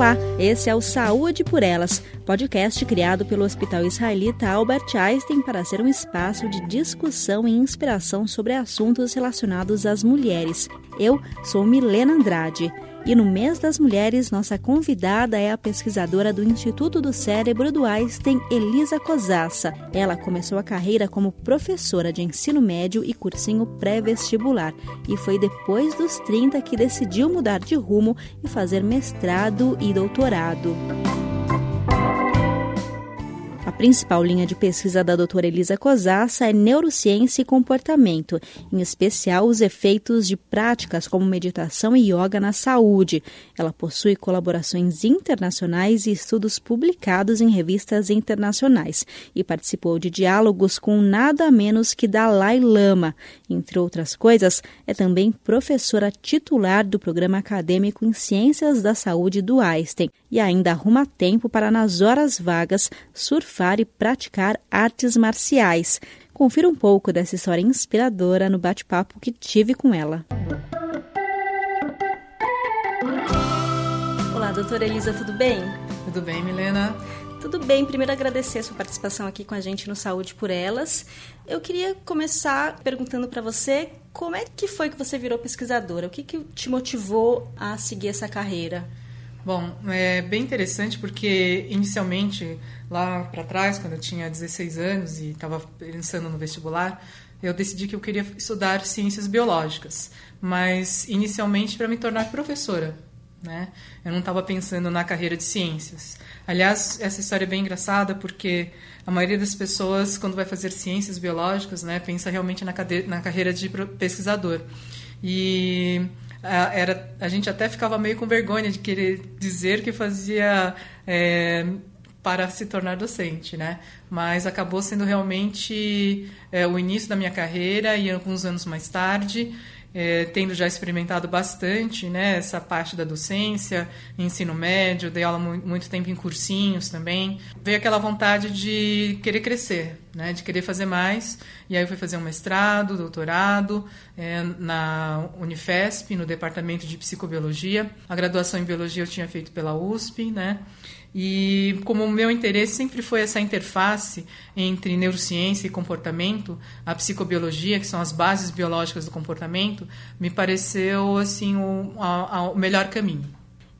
Olá, esse é o Saúde por Elas, podcast criado pelo Hospital Israelita Albert Einstein para ser um espaço de discussão e inspiração sobre assuntos relacionados às mulheres. Eu sou Milena Andrade. E no mês das mulheres, nossa convidada é a pesquisadora do Instituto do Cérebro do Einstein, Elisa Cosassa. Ela começou a carreira como professora de ensino médio e cursinho pré-vestibular. E foi depois dos 30 que decidiu mudar de rumo e fazer mestrado e doutorado. Principal linha de pesquisa da doutora Elisa Cosassa é neurociência e comportamento, em especial os efeitos de práticas como meditação e yoga na saúde. Ela possui colaborações internacionais e estudos publicados em revistas internacionais e participou de diálogos com nada menos que Dalai Lama. Entre outras coisas, é também professora titular do programa acadêmico em Ciências da Saúde do Einstein e ainda arruma tempo para, nas horas vagas, surfar e praticar artes marciais. Confira um pouco dessa história inspiradora no bate-papo que tive com ela. Olá, doutora Elisa, tudo bem? Tudo bem, Milena? Tudo bem, primeiro agradecer a sua participação aqui com a gente no Saúde por Elas. Eu queria começar perguntando para você como é que foi que você virou pesquisadora? O que, que te motivou a seguir essa carreira? Bom, é bem interessante porque inicialmente, lá para trás, quando eu tinha 16 anos e estava pensando no vestibular, eu decidi que eu queria estudar ciências biológicas, mas inicialmente para me tornar professora. Né? Eu não estava pensando na carreira de ciências. Aliás, essa história é bem engraçada porque a maioria das pessoas, quando vai fazer ciências biológicas, né, pensa realmente na, na carreira de pesquisador. E era, a gente até ficava meio com vergonha de querer dizer que fazia é, para se tornar docente, né? Mas acabou sendo realmente é, o início da minha carreira e alguns anos mais tarde é, tendo já experimentado bastante né, essa parte da docência, ensino médio, dei aula muito tempo em cursinhos também, veio aquela vontade de querer crescer, né, de querer fazer mais, e aí eu fui fazer um mestrado, doutorado é, na Unifesp, no departamento de psicobiologia, a graduação em biologia eu tinha feito pela USP, né, e como o meu interesse sempre foi essa interface entre neurociência e comportamento, a psicobiologia, que são as bases biológicas do comportamento, me pareceu assim o, a, o melhor caminho.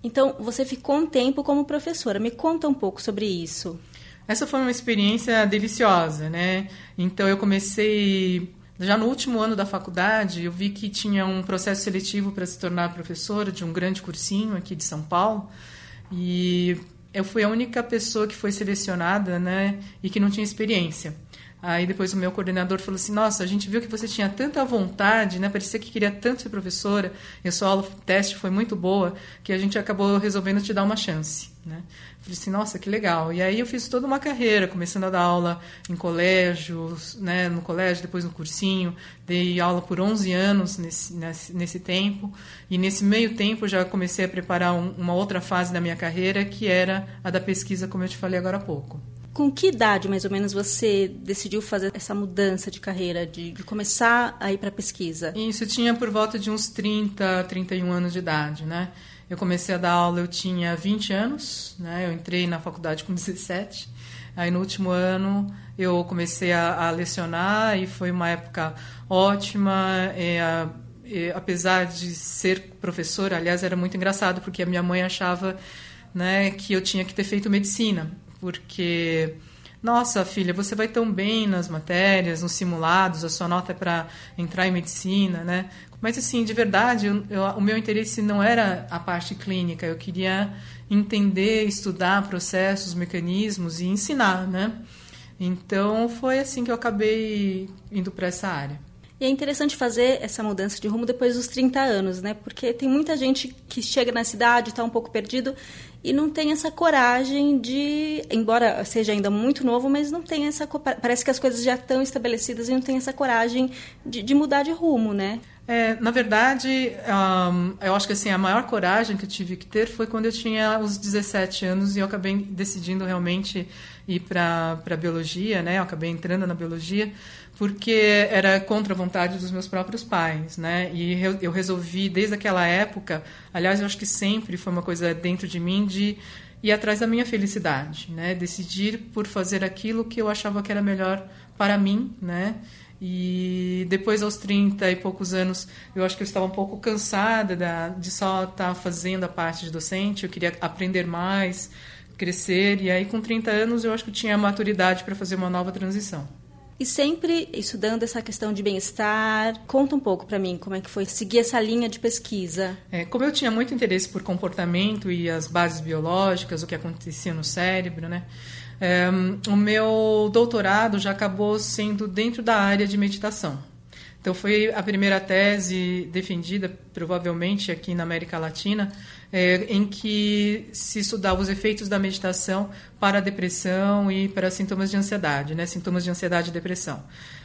Então, você ficou um tempo como professora. Me conta um pouco sobre isso. Essa foi uma experiência deliciosa, né? Então, eu comecei já no último ano da faculdade, eu vi que tinha um processo seletivo para se tornar professora de um grande cursinho aqui de São Paulo. E eu fui a única pessoa que foi selecionada, né, e que não tinha experiência. Aí depois o meu coordenador falou assim: Nossa, a gente viu que você tinha tanta vontade, né? Parecia que queria tanto ser professora. E a sua aula teste foi muito boa que a gente acabou resolvendo te dar uma chance, né? Falei assim: Nossa, que legal. E aí eu fiz toda uma carreira, começando a dar aula em colégios, né? No colégio, depois no cursinho. Dei aula por 11 anos nesse, nesse, nesse tempo. E nesse meio tempo já comecei a preparar um, uma outra fase da minha carreira, que era a da pesquisa, como eu te falei agora há pouco. Com que idade, mais ou menos, você decidiu fazer essa mudança de carreira, de, de começar a ir para a pesquisa? Isso, tinha por volta de uns 30, 31 anos de idade, né? Eu comecei a dar aula, eu tinha 20 anos, né? Eu entrei na faculdade com 17. Aí no último ano eu comecei a, a lecionar e foi uma época ótima. A, e, apesar de ser professora, aliás, era muito engraçado porque a minha mãe achava né, que eu tinha que ter feito medicina porque nossa, filha, você vai tão bem nas matérias, nos simulados, a sua nota é para entrar em medicina, né? Mas, assim, de verdade, eu, eu, o meu interesse não era a parte clínica, eu queria entender, estudar processos, mecanismos e ensinar, né? Então, foi assim que eu acabei indo para essa área. E é interessante fazer essa mudança de rumo depois dos 30 anos, né? Porque tem muita gente que chega na cidade, está um pouco perdido e não tem essa coragem de, embora seja ainda muito novo, mas não tem essa parece que as coisas já estão estabelecidas e não tem essa coragem de, de mudar de rumo, né? É, na verdade, um, eu acho que assim, a maior coragem que eu tive que ter foi quando eu tinha os 17 anos e eu acabei decidindo realmente ir para a biologia, né? Eu acabei entrando na biologia porque era contra a vontade dos meus próprios pais, né? E eu, resolvi desde aquela época, aliás, eu acho que sempre foi uma coisa dentro de mim de ir atrás da minha felicidade, né? Decidir por fazer aquilo que eu achava que era melhor para mim, né? E depois, aos 30 e poucos anos, eu acho que eu estava um pouco cansada da, de só estar fazendo a parte de docente, eu queria aprender mais, crescer, e aí com 30 anos eu acho que eu tinha a maturidade para fazer uma nova transição. E sempre estudando essa questão de bem-estar. Conta um pouco para mim como é que foi seguir essa linha de pesquisa. É, como eu tinha muito interesse por comportamento e as bases biológicas, o que acontecia no cérebro, né? É, o meu doutorado já acabou sendo dentro da área de meditação. Então, foi a primeira tese defendida, provavelmente aqui na América Latina, é, em que se estudava os efeitos da meditação para a depressão e para sintomas de ansiedade, né? sintomas de ansiedade e depressão.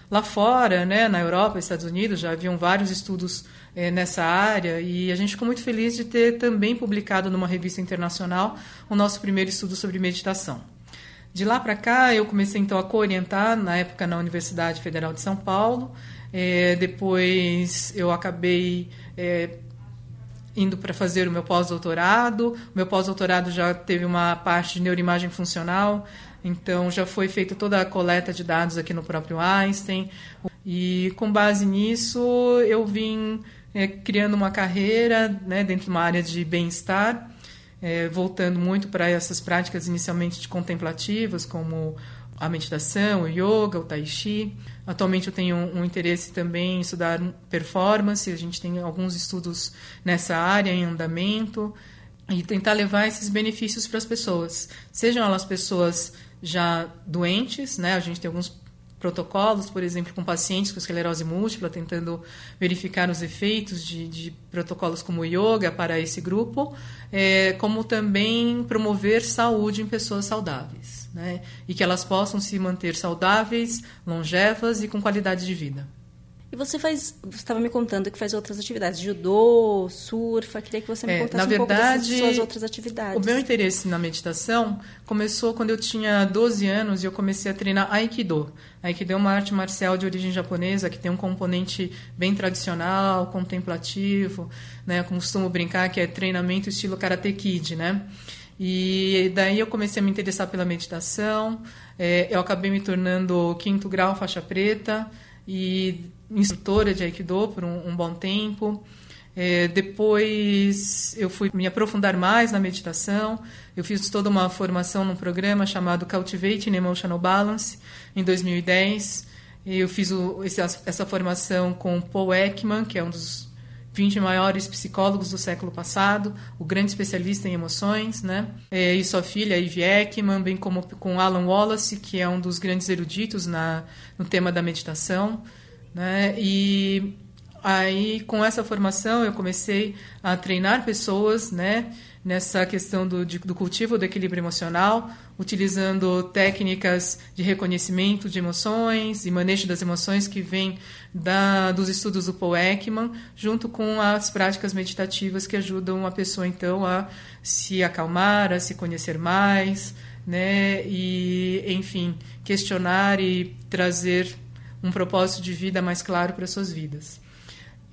Lá fora, né, na Europa, Estados Unidos, já haviam vários estudos é, nessa área e a gente ficou muito feliz de ter também publicado numa revista internacional o nosso primeiro estudo sobre meditação. De lá para cá, eu comecei então a co-orientar, na época na Universidade Federal de São Paulo. É, depois eu acabei é, indo para fazer o meu pós-doutorado. O meu pós-doutorado já teve uma parte de neuroimagem funcional, então já foi feita toda a coleta de dados aqui no próprio Einstein. E com base nisso, eu vim é, criando uma carreira né, dentro de uma área de bem-estar é, voltando muito para essas práticas inicialmente contemplativas, como a meditação, o yoga, o tai chi. Atualmente eu tenho um, interesse também em estudar performance, a gente tem alguns estudos nessa área em andamento e tentar levar esses benefícios para as pessoas, sejam elas pessoas já doentes, né? A gente tem alguns protocolos, por exemplo, com pacientes com esclerose múltipla, tentando verificar os efeitos de, de protocolos como yoga para esse grupo, é, como também promover saúde em pessoas saudáveis, né? e que elas possam se manter saudáveis, longevas e com qualidade de vida. E você faz, você estava me contando que faz outras atividades, judô, surfa, queria que você me é, contasse na um verdade, pouco dessas suas outras atividades. O meu interesse na meditação começou quando eu tinha 12 anos e eu comecei a treinar Aikido. Aikido é uma arte marcial de origem japonesa que tem um componente bem tradicional, contemplativo, né? Eu costumo brincar que é treinamento estilo Karate Kid, né? E daí eu comecei a me interessar pela meditação, é, eu acabei me tornando quinto grau faixa preta, e instrutora de Aikido por um, um bom tempo. É, depois eu fui me aprofundar mais na meditação. Eu fiz toda uma formação num programa chamado Cultivating Emotional Balance em 2010. Eu fiz o, esse, essa formação com Paul Ekman, que é um dos 20 maiores psicólogos do século passado, o grande especialista em emoções, né? É, e sua filha, Ivy Ekman, bem como com Alan Wallace, que é um dos grandes eruditos na, no tema da meditação. Né? E aí, com essa formação, eu comecei a treinar pessoas né, nessa questão do, de, do cultivo do equilíbrio emocional, utilizando técnicas de reconhecimento de emoções e manejo das emoções que vêm da, dos estudos do Paul Ekman, junto com as práticas meditativas que ajudam a pessoa, então, a se acalmar, a se conhecer mais, né? e, enfim, questionar e trazer um propósito de vida mais claro para suas vidas.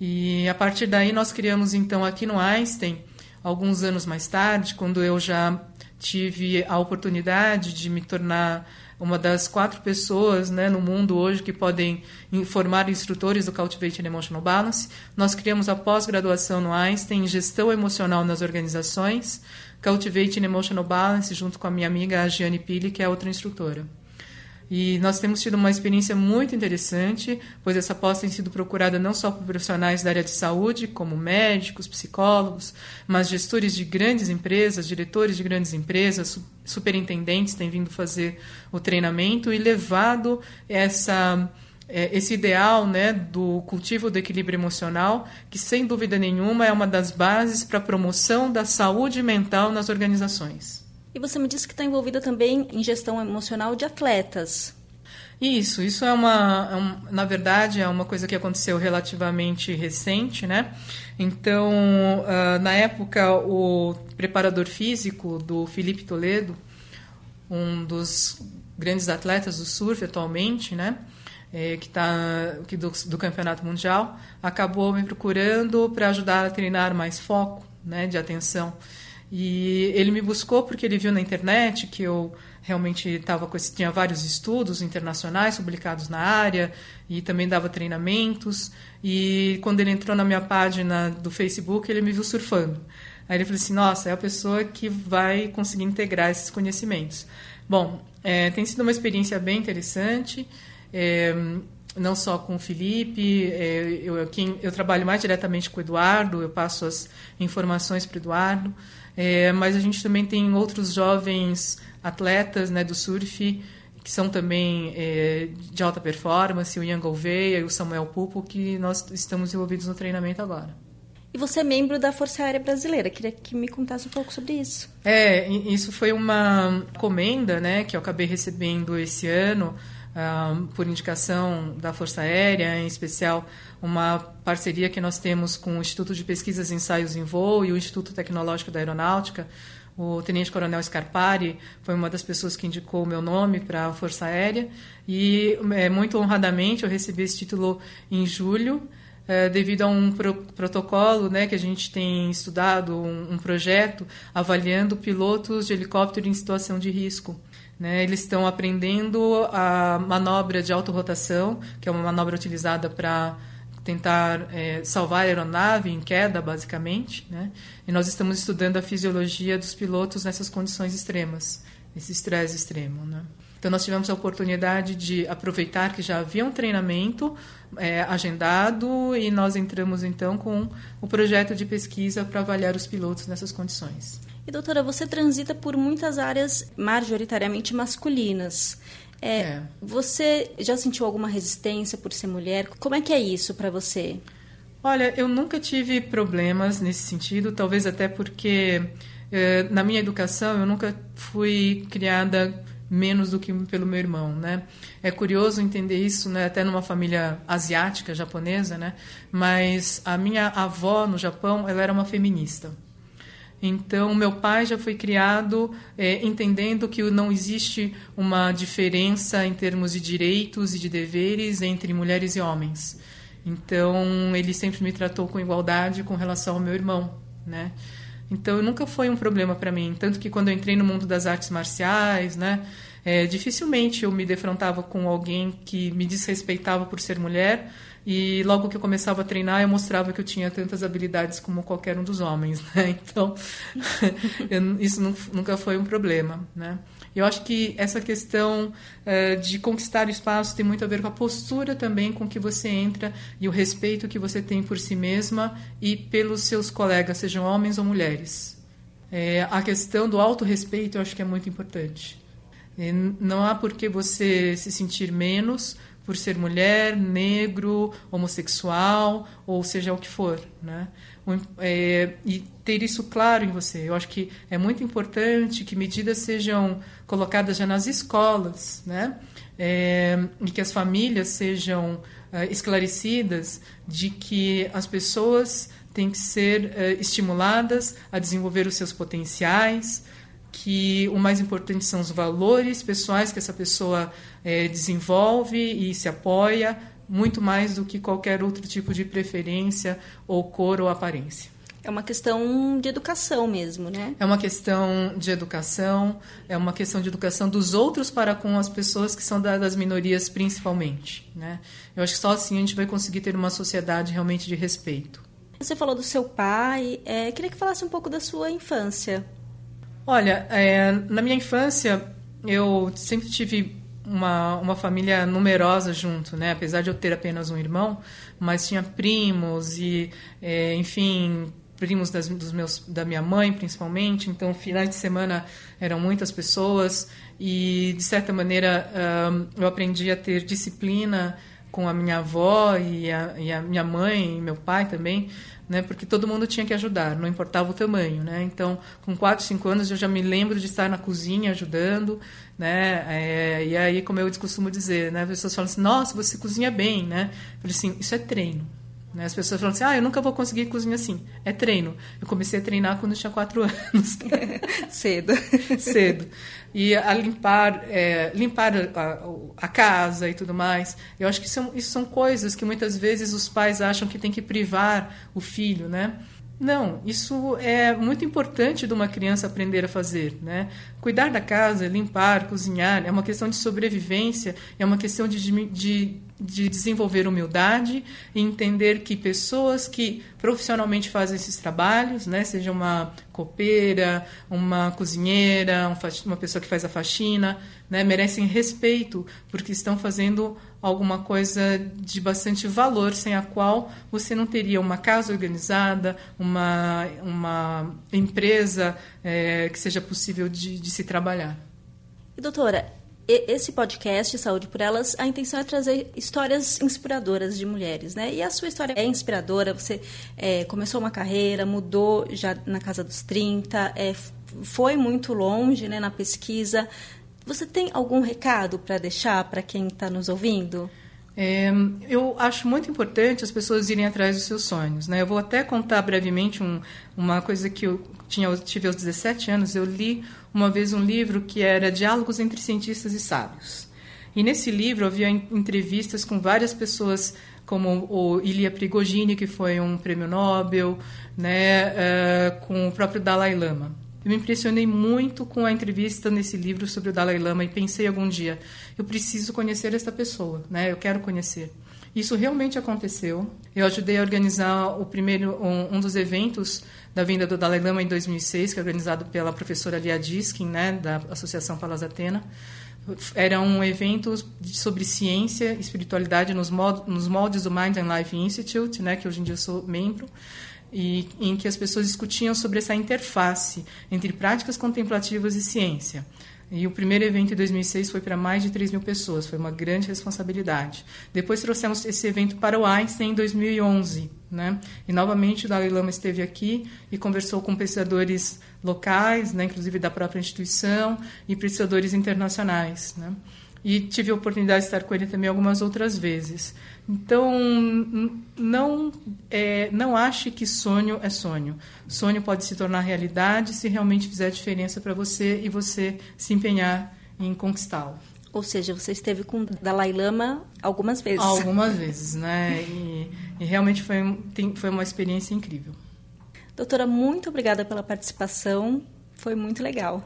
E a partir daí nós criamos então aqui no Einstein, alguns anos mais tarde, quando eu já tive a oportunidade de me tornar uma das quatro pessoas né, no mundo hoje que podem formar instrutores do Cultivating Emotional Balance. Nós criamos a pós-graduação no Einstein em Gestão Emocional nas Organizações, Cultivating Emotional Balance, junto com a minha amiga Giane Pili, que é outra instrutora. E nós temos tido uma experiência muito interessante, pois essa pós tem sido procurada não só por profissionais da área de saúde, como médicos, psicólogos, mas gestores de grandes empresas, diretores de grandes empresas, superintendentes têm vindo fazer o treinamento e levado essa é, esse ideal né, do cultivo do equilíbrio emocional, que sem dúvida nenhuma é uma das bases para a promoção da saúde mental nas organizações. E você me disse que está envolvida também em gestão emocional de atletas. Isso, isso é uma, é um, na verdade, é uma coisa que aconteceu relativamente recente, né? Então, uh, na época, o preparador físico do Felipe Toledo, um dos grandes atletas do surf atualmente, né? É, que está do, do campeonato mundial, acabou me procurando para ajudar a treinar mais foco, né, de atenção. E ele me buscou porque ele viu na internet que eu realmente estava tinha vários estudos internacionais publicados na área e também dava treinamentos. E quando ele entrou na minha página do Facebook ele me viu surfando. Aí ele falou assim nossa é a pessoa que vai conseguir integrar esses conhecimentos. Bom é, tem sido uma experiência bem interessante é, não só com o Felipe, é, eu, eu, eu trabalho mais diretamente com o Eduardo, eu passo as informações para o Eduardo, é, mas a gente também tem outros jovens atletas né, do surf que são também é, de alta performance, o Ian Gouveia e o Samuel Pupo, que nós estamos envolvidos no treinamento agora. E você é membro da Força Aérea Brasileira. Queria que me contasse um pouco sobre isso. É, isso foi uma comenda né, que eu acabei recebendo esse ano por indicação da Força Aérea, em especial uma parceria que nós temos com o Instituto de Pesquisas e Ensaios em Voo e o Instituto Tecnológico da Aeronáutica. O Tenente Coronel Scarpari foi uma das pessoas que indicou o meu nome para a Força Aérea e, é, muito honradamente, eu recebi esse título em julho, é, devido a um pro, protocolo né, que a gente tem estudado, um, um projeto avaliando pilotos de helicóptero em situação de risco. Né? Eles estão aprendendo a manobra de autorrotação, que é uma manobra utilizada para tentar é, salvar a aeronave em queda, basicamente. Né? E nós estamos estudando a fisiologia dos pilotos nessas condições extremas, nesse estresse extremo. Né? Então, nós tivemos a oportunidade de aproveitar que já havia um treinamento é, agendado e nós entramos, então, com o projeto de pesquisa para avaliar os pilotos nessas condições. E doutora, você transita por muitas áreas majoritariamente masculinas. É, é. Você já sentiu alguma resistência por ser mulher? Como é que é isso para você? Olha, eu nunca tive problemas nesse sentido, talvez até porque eh, na minha educação eu nunca fui criada menos do que pelo meu irmão, né? É curioso entender isso, né? Até numa família asiática japonesa, né? Mas a minha avó no Japão, ela era uma feminista. Então, meu pai já foi criado é, entendendo que não existe uma diferença em termos de direitos e de deveres entre mulheres e homens. Então, ele sempre me tratou com igualdade com relação ao meu irmão, né? Então, nunca foi um problema para mim. Tanto que quando eu entrei no mundo das artes marciais, né? É, dificilmente eu me defrontava com alguém que me desrespeitava por ser mulher e logo que eu começava a treinar, eu mostrava que eu tinha tantas habilidades como qualquer um dos homens, né? Então, eu, isso nunca foi um problema, né? Eu acho que essa questão uh, de conquistar o espaço tem muito a ver com a postura também com que você entra e o respeito que você tem por si mesma e pelos seus colegas, sejam homens ou mulheres. É, a questão do autorrespeito eu acho que é muito importante. E não há por que você se sentir menos por ser mulher, negro, homossexual, ou seja o que for, né? É, e ter isso claro em você. Eu acho que é muito importante que medidas sejam colocadas já nas escolas, né? É, e que as famílias sejam é, esclarecidas de que as pessoas têm que ser é, estimuladas a desenvolver os seus potenciais, que o mais importante são os valores pessoais que essa pessoa é, desenvolve e se apoia, muito mais do que qualquer outro tipo de preferência ou cor ou aparência. É uma questão de educação mesmo, né? É uma questão de educação, é uma questão de educação dos outros para com as pessoas que são das minorias principalmente, né? Eu acho que só assim a gente vai conseguir ter uma sociedade realmente de respeito. Você falou do seu pai, é, queria que falasse um pouco da sua infância. Olha, é, na minha infância eu sempre tive uma, uma família numerosa junto, né? Apesar de eu ter apenas um irmão, mas tinha primos e, é, enfim, primos das, dos meus, da minha mãe, principalmente. Então, finais de semana eram muitas pessoas e, de certa maneira, eu aprendi a ter disciplina com a minha avó e a, e a minha mãe e meu pai também, né? Porque todo mundo tinha que ajudar, não importava o tamanho, né? Então, com 4, 5 anos eu já me lembro de estar na cozinha ajudando, né? É, e aí, como eu costumo dizer, né? As pessoas falam assim: "Nossa, você cozinha bem", né? Eu falei assim: "Isso é treino". Né? As pessoas falam assim: "Ah, eu nunca vou conseguir cozinhar assim". É treino. Eu comecei a treinar quando tinha 4 anos. Cedo. Cedo e a limpar, é, limpar a, a, casa e tudo mais. Eu acho que são, isso são coisas que muitas vezes os pais acham que tem que privar o filho, né? Não, isso é muito importante de uma criança aprender a fazer, né? Cuidar da casa, limpar, cozinhar, é uma questão de sobrevivência, é uma questão de, de, de desenvolver humildade e entender que pessoas que profissionalmente fazem esses trabalhos, né, seja uma copeira, uma cozinheira, uma pessoa que faz a faxina, né, merecem respeito porque estão fazendo alguma coisa de bastante valor, sem a qual você não teria uma casa organizada, uma, uma empresa é, que seja possível de, de se trabalhar. Doutora, esse podcast Saúde por Elas, a intenção é trazer histórias inspiradoras de mulheres, né? E a sua história é inspiradora. Você é, começou uma carreira, mudou já na casa dos 30, é, foi muito longe né, na pesquisa, você tem algum recado para deixar para quem está nos ouvindo? É, eu acho muito importante as pessoas irem atrás dos seus sonhos. Né? Eu vou até contar brevemente um, uma coisa que eu tinha, eu tive aos 17 anos. Eu li uma vez um livro que era Diálogos entre Cientistas e Sábios. E nesse livro havia entrevistas com várias pessoas, como o Ilya Prigogine, que foi um prêmio Nobel, né, uh, com o próprio Dalai Lama. Eu me impressionei muito com a entrevista nesse livro sobre o Dalai Lama e pensei algum dia, eu preciso conhecer essa pessoa, né? Eu quero conhecer. Isso realmente aconteceu. Eu ajudei a organizar o primeiro um, um dos eventos da vinda do Dalai Lama em 2006, que é organizado pela professora Lia Diskin, né, da Associação Palas Atena. Era um evento sobre ciência e espiritualidade nos moldes do Mind and Life Institute, né, que hoje em dia eu sou membro e em que as pessoas discutiam sobre essa interface entre práticas contemplativas e ciência. E o primeiro evento em 2006 foi para mais de 3 mil pessoas, foi uma grande responsabilidade. Depois trouxemos esse evento para o Einstein em 2011, né? E novamente o Dalai Lama esteve aqui e conversou com pesquisadores locais, né, inclusive da própria instituição, e pesquisadores internacionais, né? E tive a oportunidade de estar com ele também algumas outras vezes. Então, não, é, não ache que sonho é sonho. Sonho pode se tornar realidade se realmente fizer diferença para você e você se empenhar em conquistá-lo. Ou seja, você esteve com Dalai Lama algumas vezes. Algumas vezes, né? E, e realmente foi, tem, foi uma experiência incrível. Doutora, muito obrigada pela participação. Foi muito legal.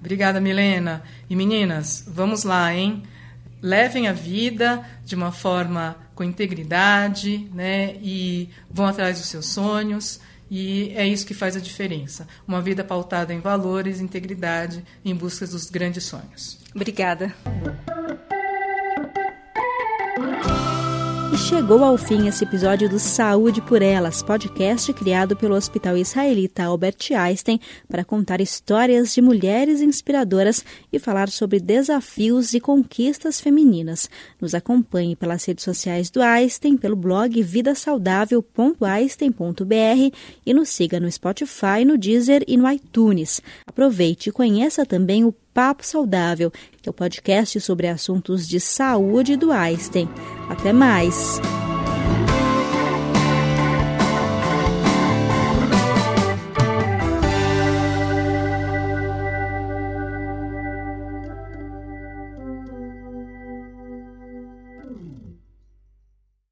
Obrigada, Milena. E meninas, vamos lá, hein? Levem a vida de uma forma com integridade, né? E vão atrás dos seus sonhos. E é isso que faz a diferença. Uma vida pautada em valores, integridade, em busca dos grandes sonhos. Obrigada. E chegou ao fim esse episódio do Saúde por Elas, podcast criado pelo Hospital Israelita Albert Einstein para contar histórias de mulheres inspiradoras e falar sobre desafios e conquistas femininas. Nos acompanhe pelas redes sociais do Einstein, pelo blog vidasaudável.einstein.br e nos siga no Spotify, no Deezer e no iTunes. Aproveite e conheça também o Papo Saudável, que é o podcast sobre assuntos de saúde do Einstein. Até mais!